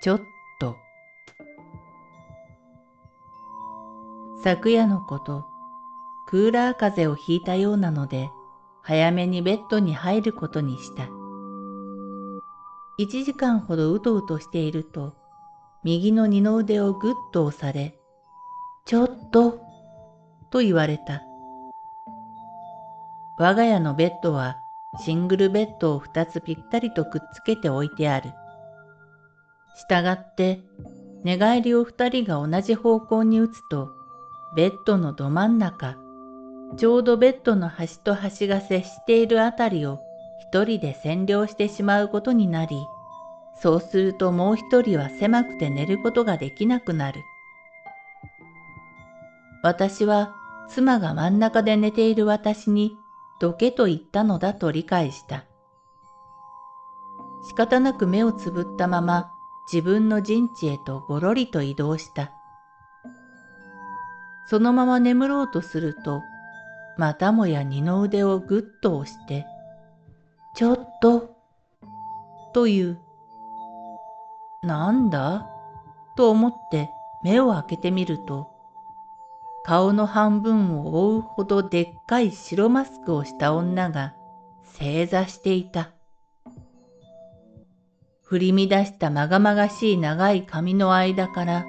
ちょっと。昨夜のこと、クーラー風邪をひいたようなので、早めにベッドに入ることにした。一時間ほどうとうとしていると、右の二の腕をぐっと押され、ちょっと、と言われた。我が家のベッドはシングルベッドを二つぴったりとくっつけて置いてある。したがって、寝返りを二人が同じ方向に打つと、ベッドのど真ん中、ちょうどベッドの端と端が接しているあたりを一人で占領してしまうことになり、そうするともう一人は狭くて寝ることができなくなる。私は妻が真ん中で寝ている私にどけと言ったのだと理解した。仕方なく目をつぶったまま自分の陣地へとごろりと移動した。そのまま眠ろうとすると、またもや二の腕をぐっと押して、ちょっと、という。なんだ？と思って目を開けてみると、顔の半分を覆うほどでっかい白マスクをした女が正座していた。振り乱したまがまがしい長い髪の間から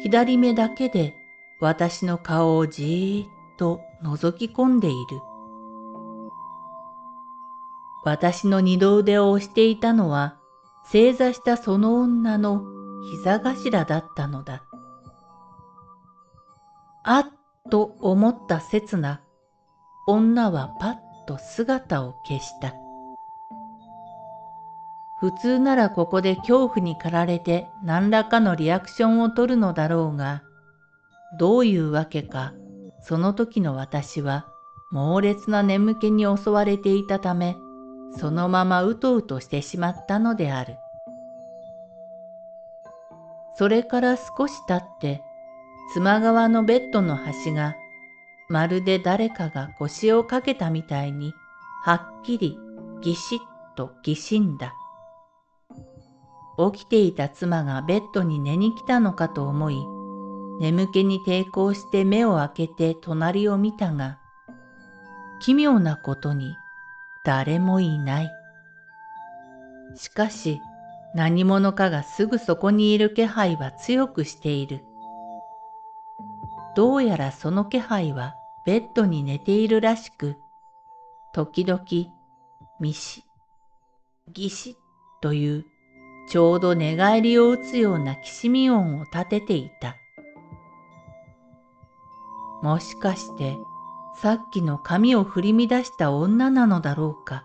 左目だけで私の顔をじーっと覗き込んでいる。私の二度腕を押していたのは正座したその女の膝頭だったのだ。あっと思った刹那、女はパッと姿を消した。普通ならここで恐怖に駆られて何らかのリアクションを取るのだろうが、どういうわけか、その時の私は猛烈な眠気に襲われていたため、そのままうとうとしてしまったのである。それから少し経って、妻側のベッドの端が、まるで誰かが腰をかけたみたいに、はっきりぎしっとぎしんだ。起きていた妻がベッドに寝に来たのかと思い、眠気に抵抗して目を開けて隣を見たが、奇妙なことに誰もいない。しかし何者かがすぐそこにいる気配は強くしている。どうやらその気配はベッドに寝ているらしく、時々、ミシ、ギシというちょうど寝返りを打つようなきしみ音を立てていた。もしかしてさっきの髪を振り乱した女なのだろうか。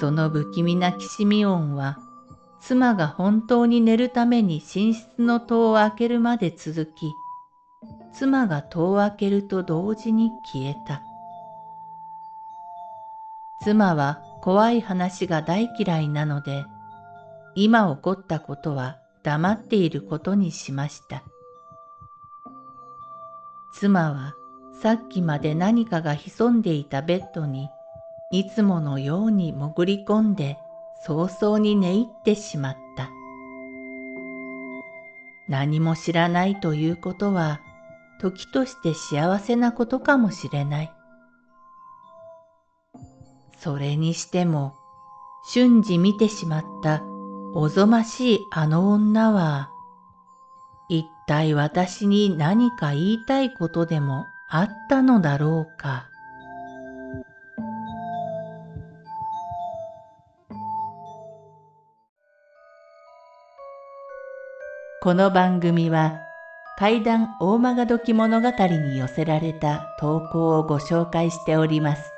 その不気味なきしみ音は妻が本当に寝るために寝室の戸を開けるまで続き、妻が戸を開けると同時に消えた。妻は怖い話が大嫌いなので、今起こったことは黙っていることにしました。妻はさっきまで何かが潜んでいたベッドにいつものように潜り込んで早々に寝入ってしまった。何も知らないということは時として幸せなことかもしれない。それにしても、瞬時見てしまったおぞましいあの女は、一体私に何か言いたいことでもあったのだろうか。この番組は怪談大曲時物語に寄せられた投稿をご紹介しております。